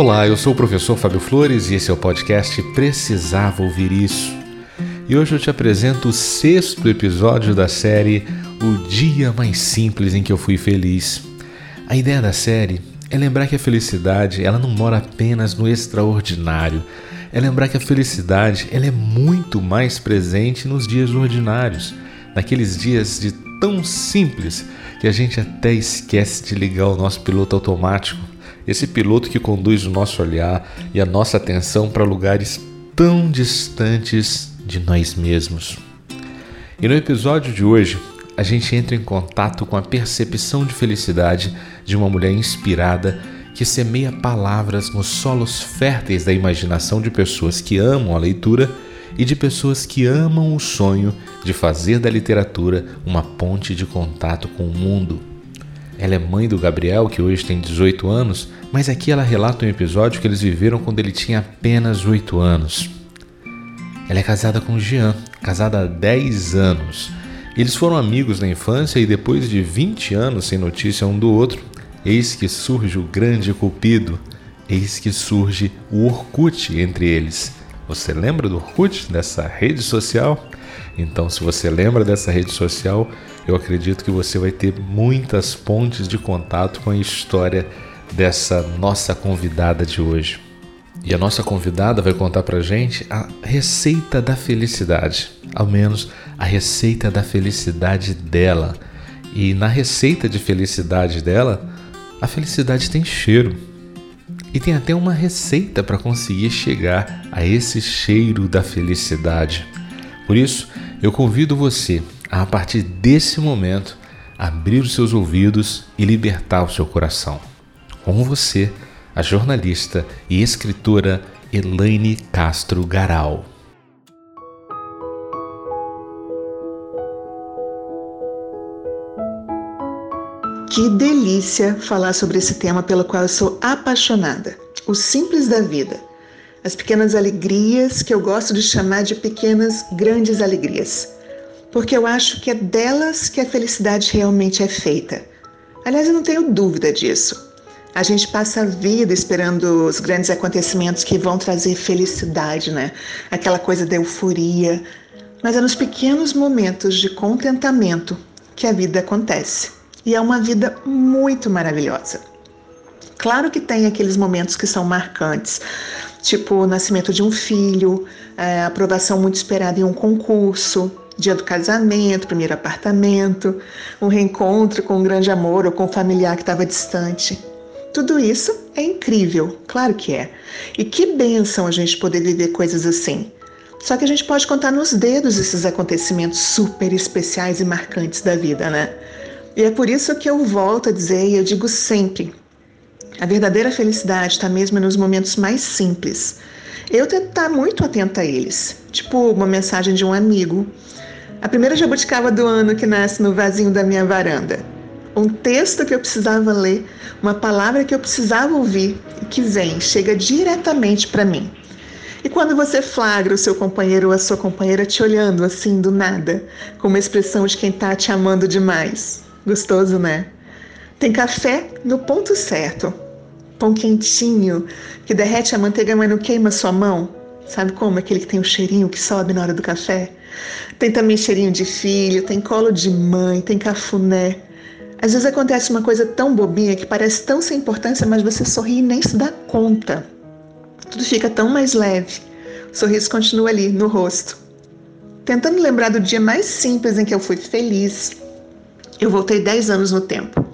Olá, eu sou o professor Fábio Flores e esse é o podcast Precisava Ouvir Isso. E hoje eu te apresento o sexto episódio da série O Dia Mais Simples em que eu fui feliz. A ideia da série é lembrar que a felicidade ela não mora apenas no extraordinário, é lembrar que a felicidade ela é muito mais presente nos dias ordinários, naqueles dias de tão simples que a gente até esquece de ligar o nosso piloto automático, esse piloto que conduz o nosso olhar e a nossa atenção para lugares tão distantes de nós mesmos. E no episódio de hoje, a gente entra em contato com a percepção de felicidade de uma mulher inspirada que semeia palavras nos solos férteis da imaginação de pessoas que amam a leitura e de pessoas que amam o sonho de fazer da literatura uma ponte de contato com o mundo. Ela é mãe do Gabriel, que hoje tem 18 anos, mas aqui ela relata um episódio que eles viveram quando ele tinha apenas 8 anos. Ela é casada com Jean, casada há 10 anos. Eles foram amigos na infância e depois de 20 anos sem notícia um do outro, Eis que surge o grande cupido, eis que surge o Orkut entre eles. Você lembra do Orkut, dessa rede social? Então, se você lembra dessa rede social, eu acredito que você vai ter muitas pontes de contato com a história dessa nossa convidada de hoje. E a nossa convidada vai contar pra gente a receita da felicidade, ao menos a receita da felicidade dela. E na receita de felicidade dela, a felicidade tem cheiro. E tem até uma receita para conseguir chegar a esse cheiro da felicidade. Por isso, eu convido você a, a partir desse momento, abrir os seus ouvidos e libertar o seu coração. Com você, a jornalista e escritora Elaine Castro Garal. Que delícia falar sobre esse tema pelo qual eu sou apaixonada: o simples da vida. As pequenas alegrias que eu gosto de chamar de pequenas grandes alegrias. Porque eu acho que é delas que a felicidade realmente é feita. Aliás, eu não tenho dúvida disso. A gente passa a vida esperando os grandes acontecimentos que vão trazer felicidade, né? Aquela coisa da euforia. Mas é nos pequenos momentos de contentamento que a vida acontece e é uma vida muito maravilhosa. Claro que tem aqueles momentos que são marcantes, tipo o nascimento de um filho, a aprovação muito esperada em um concurso, dia do casamento, primeiro apartamento, um reencontro com um grande amor ou com um familiar que estava distante. Tudo isso é incrível, claro que é. E que bênção a gente poder viver coisas assim. Só que a gente pode contar nos dedos esses acontecimentos super especiais e marcantes da vida, né? E é por isso que eu volto a dizer e eu digo sempre: a verdadeira felicidade está mesmo nos momentos mais simples. Eu tento estar muito atenta a eles, tipo uma mensagem de um amigo, a primeira jabuticaba do ano que nasce no vasinho da minha varanda, um texto que eu precisava ler, uma palavra que eu precisava ouvir e que vem, chega diretamente para mim. E quando você flagra o seu companheiro ou a sua companheira te olhando assim do nada, com uma expressão de quem está te amando demais, Gostoso, né? Tem café no ponto certo. Pão quentinho, que derrete a manteiga, mas não queima sua mão. Sabe como? Aquele que tem o cheirinho que sobe na hora do café. Tem também cheirinho de filho, tem colo de mãe, tem cafuné. Às vezes acontece uma coisa tão bobinha que parece tão sem importância, mas você sorri e nem se dá conta. Tudo fica tão mais leve. O sorriso continua ali, no rosto. Tentando lembrar do dia mais simples em que eu fui feliz, eu voltei 10 anos no tempo.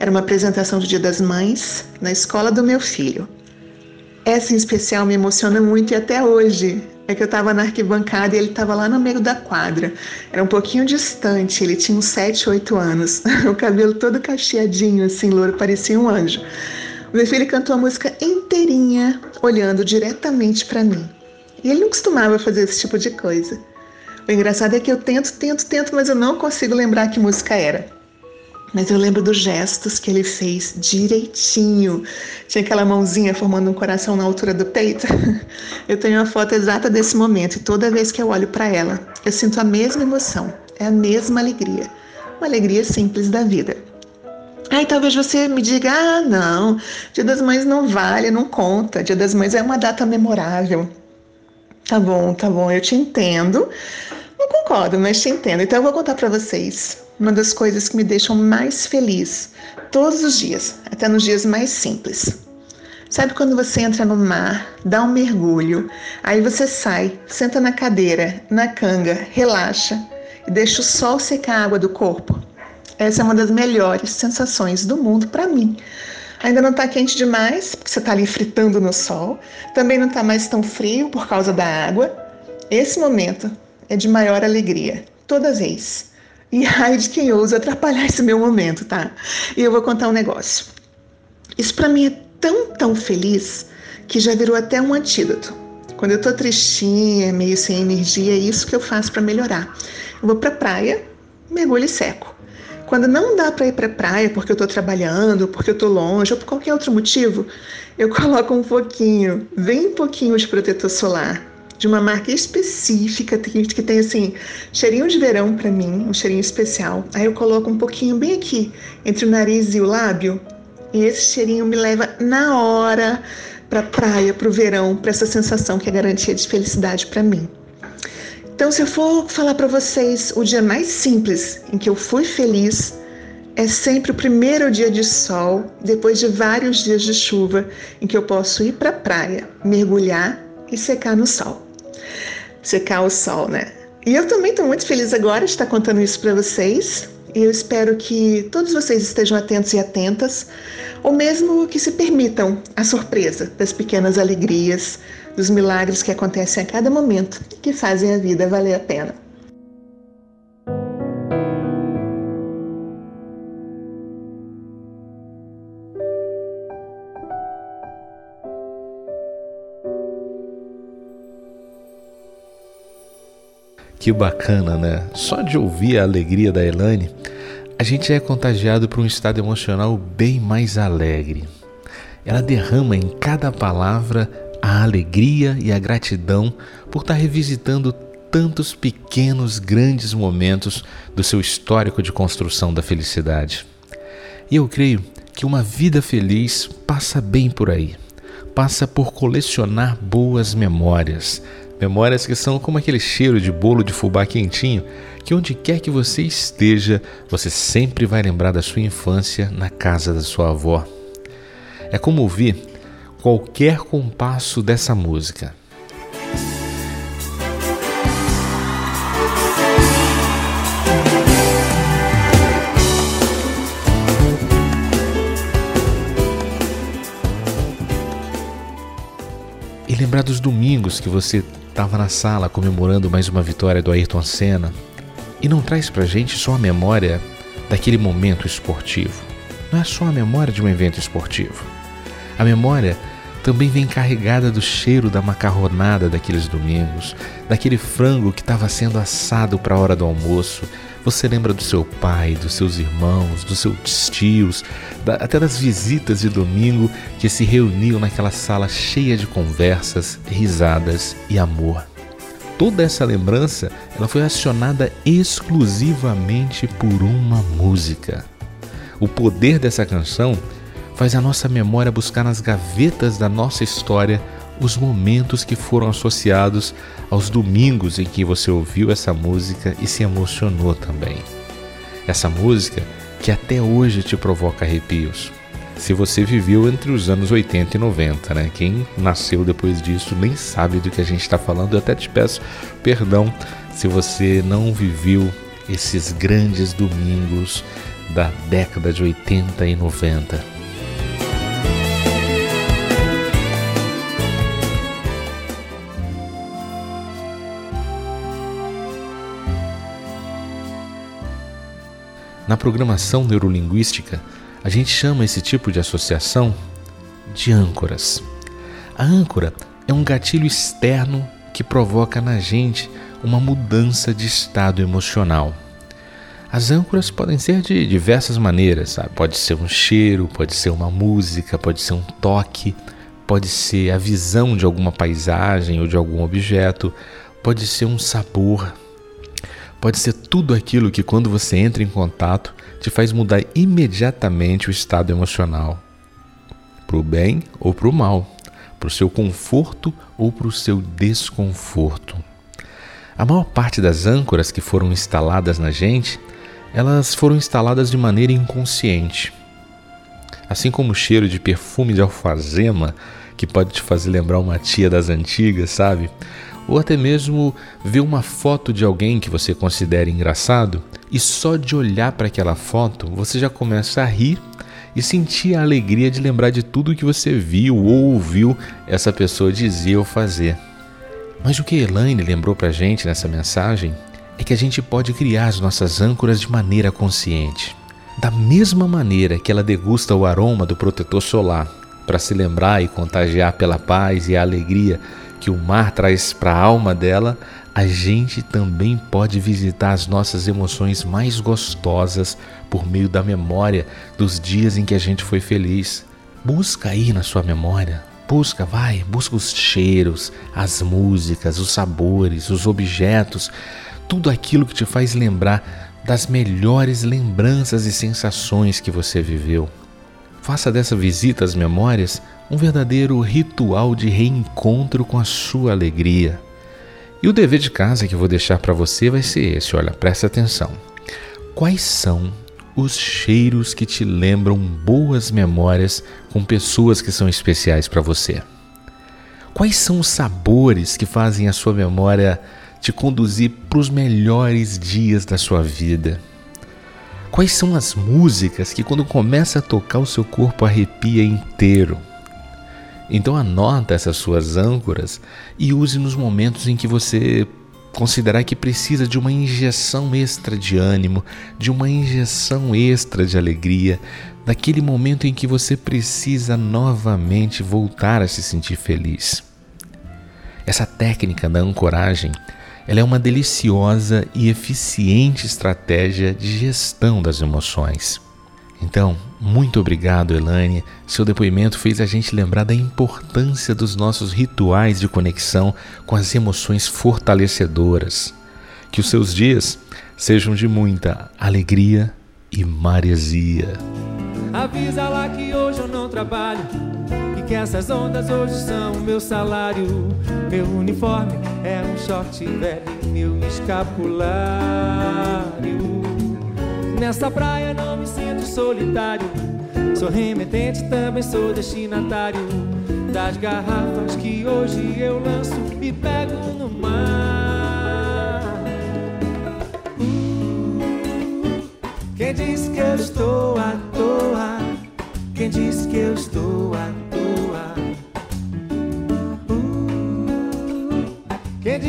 Era uma apresentação do Dia das Mães na escola do meu filho. Essa em especial me emociona muito e até hoje. É que eu estava na arquibancada e ele estava lá no meio da quadra. Era um pouquinho distante, ele tinha uns 7, 8 anos. O cabelo todo cacheadinho, assim, louro, parecia um anjo. Meu filho cantou a música inteirinha, olhando diretamente para mim. E ele não costumava fazer esse tipo de coisa. O engraçado é que eu tento, tento, tento, mas eu não consigo lembrar que música era. Mas eu lembro dos gestos que ele fez direitinho. Tinha aquela mãozinha formando um coração na altura do peito. Eu tenho a foto exata desse momento e toda vez que eu olho para ela, eu sinto a mesma emoção, é a mesma alegria. Uma alegria simples da vida. Aí talvez você me diga: ah, não, Dia das Mães não vale, não conta. Dia das Mães é uma data memorável. Tá bom, tá bom, eu te entendo. Não concordo, mas te entendo. Então eu vou contar para vocês uma das coisas que me deixam mais feliz todos os dias, até nos dias mais simples. Sabe quando você entra no mar, dá um mergulho, aí você sai, senta na cadeira, na canga, relaxa e deixa o sol secar a água do corpo? Essa é uma das melhores sensações do mundo para mim. Ainda não está quente demais, porque você está ali fritando no sol. Também não está mais tão frio por causa da água. Esse momento é de maior alegria, toda vez. E ai de quem ousa atrapalhar esse meu momento, tá? E eu vou contar um negócio. Isso para mim é tão, tão feliz que já virou até um antídoto. Quando eu tô tristinha, meio sem energia, é isso que eu faço para melhorar. Eu vou pra praia, mergulho e seco. Quando não dá para ir para praia porque eu estou trabalhando, porque eu estou longe ou por qualquer outro motivo, eu coloco um pouquinho, bem pouquinho de protetor solar, de uma marca específica que tem assim cheirinho de verão para mim, um cheirinho especial. Aí eu coloco um pouquinho bem aqui entre o nariz e o lábio, e esse cheirinho me leva na hora para praia, para o verão, para essa sensação que é garantia de felicidade para mim. Então, se eu for falar para vocês o dia mais simples em que eu fui feliz, é sempre o primeiro dia de sol, depois de vários dias de chuva, em que eu posso ir para a praia, mergulhar e secar no sol. Secar o sol, né? E eu também estou muito feliz agora de estar contando isso para vocês. Eu espero que todos vocês estejam atentos e atentas, ou mesmo que se permitam a surpresa das pequenas alegrias, dos milagres que acontecem a cada momento e que fazem a vida valer a pena. Que bacana, né? Só de ouvir a alegria da Elane, a gente é contagiado por um estado emocional bem mais alegre. Ela derrama em cada palavra a alegria e a gratidão por estar revisitando tantos pequenos, grandes momentos do seu histórico de construção da felicidade. E eu creio que uma vida feliz passa bem por aí. Passa por colecionar boas memórias. Memórias que são como aquele cheiro de bolo de fubá quentinho, que onde quer que você esteja, você sempre vai lembrar da sua infância na casa da sua avó. É como ouvir qualquer compasso dessa música. Lembrar dos domingos que você estava na sala comemorando mais uma vitória do Ayrton Senna e não traz pra gente só a memória daquele momento esportivo. Não é só a memória de um evento esportivo. A memória também vem carregada do cheiro da macarronada daqueles domingos, daquele frango que estava sendo assado para a hora do almoço. Você lembra do seu pai, dos seus irmãos, dos seus tios, da, até das visitas de domingo que se reuniam naquela sala cheia de conversas, risadas e amor. Toda essa lembrança ela foi acionada exclusivamente por uma música. O poder dessa canção faz a nossa memória buscar nas gavetas da nossa história os momentos que foram associados aos domingos em que você ouviu essa música e se emocionou também. Essa música que até hoje te provoca arrepios. Se você viveu entre os anos 80 e 90, né? Quem nasceu depois disso nem sabe do que a gente está falando. Eu até te peço perdão se você não viveu esses grandes domingos da década de 80 e 90. Na programação neurolinguística, a gente chama esse tipo de associação de âncoras. A âncora é um gatilho externo que provoca na gente uma mudança de estado emocional. As âncoras podem ser de diversas maneiras, sabe? pode ser um cheiro, pode ser uma música, pode ser um toque, pode ser a visão de alguma paisagem ou de algum objeto, pode ser um sabor, pode ser tudo aquilo que, quando você entra em contato, te faz mudar imediatamente o estado emocional para o bem ou para o mal, para o seu conforto ou para o seu desconforto. A maior parte das âncoras que foram instaladas na gente, elas foram instaladas de maneira inconsciente. Assim como o cheiro de perfume de alfazema, que pode te fazer lembrar uma tia das antigas, sabe? Ou até mesmo ver uma foto de alguém que você considera engraçado e só de olhar para aquela foto você já começa a rir e sentir a alegria de lembrar de tudo que você viu ou ouviu essa pessoa dizer ou fazer. Mas o que Elaine lembrou para a gente nessa mensagem é que a gente pode criar as nossas âncoras de maneira consciente. Da mesma maneira que ela degusta o aroma do protetor solar para se lembrar e contagiar pela paz e a alegria que o mar traz para a alma dela, a gente também pode visitar as nossas emoções mais gostosas por meio da memória dos dias em que a gente foi feliz. Busca aí na sua memória, busca, vai, busca os cheiros, as músicas, os sabores, os objetos, tudo aquilo que te faz lembrar das melhores lembranças e sensações que você viveu. Faça dessa visita às memórias um verdadeiro ritual de reencontro com a sua alegria. E o dever de casa que vou deixar para você vai ser esse: olha, presta atenção. Quais são os cheiros que te lembram boas memórias com pessoas que são especiais para você? Quais são os sabores que fazem a sua memória te conduzir para os melhores dias da sua vida? Quais são as músicas que, quando começa a tocar, o seu corpo arrepia inteiro? Então anota essas suas âncoras e use nos momentos em que você considerar que precisa de uma injeção extra de ânimo, de uma injeção extra de alegria, daquele momento em que você precisa novamente voltar a se sentir feliz. Essa técnica da ancoragem, ela é uma deliciosa e eficiente estratégia de gestão das emoções. Então, muito obrigado, Elane. Seu depoimento fez a gente lembrar da importância dos nossos rituais de conexão com as emoções fortalecedoras. Que os seus dias sejam de muita alegria e maresia. Avisa lá que hoje eu não trabalho que essas ondas hoje são meu salário. Meu uniforme é um short velho, meu escapulário. Nessa praia não me sinto solitário. Sou remetente, também sou destinatário das garrafas que hoje eu lanço e pego no mar. quem disse que eu estou à toa? Quem disse que eu estou à toa?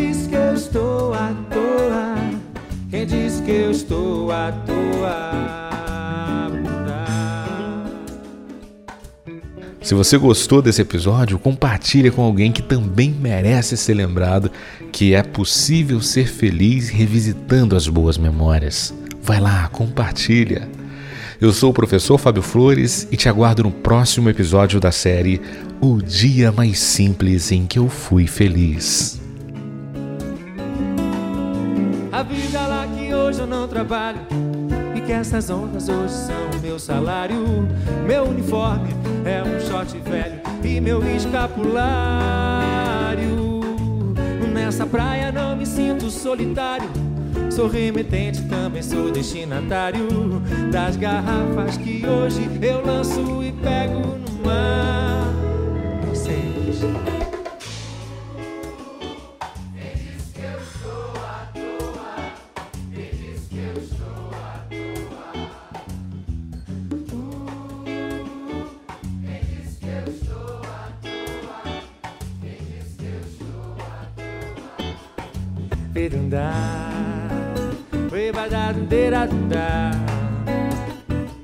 Disse que eu estou à toa? Quem disse que eu estou à toa? Se você gostou desse episódio, compartilhe com alguém que também merece ser lembrado que é possível ser feliz revisitando as boas memórias. Vai lá, compartilha. Eu sou o professor Fábio Flores e te aguardo no próximo episódio da série O Dia Mais Simples em que eu fui feliz. A vida lá que hoje eu não trabalho e que essas ondas hoje são meu salário, meu uniforme é um short velho e meu escapulário. Nessa praia não me sinto solitário. Sou remetente, também sou destinatário das garrafas que hoje eu lanço e pego no mar. Vocês.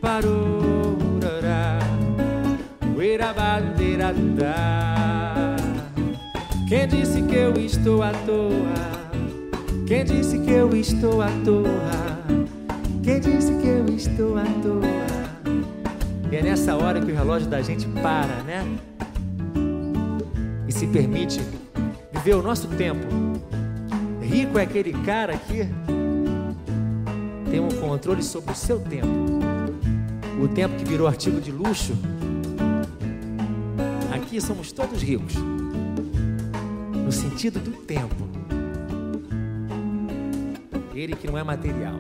Parou. Quem disse que eu estou à toa? Quem disse que eu estou à toa? Quem disse que eu estou à toa? E é nessa hora que o relógio da gente para, né? E se permite viver o nosso tempo Rico é aquele cara que tem um controle sobre o seu tempo. O tempo que virou artigo de luxo. Aqui somos todos ricos. No sentido do tempo. Ele que não é material.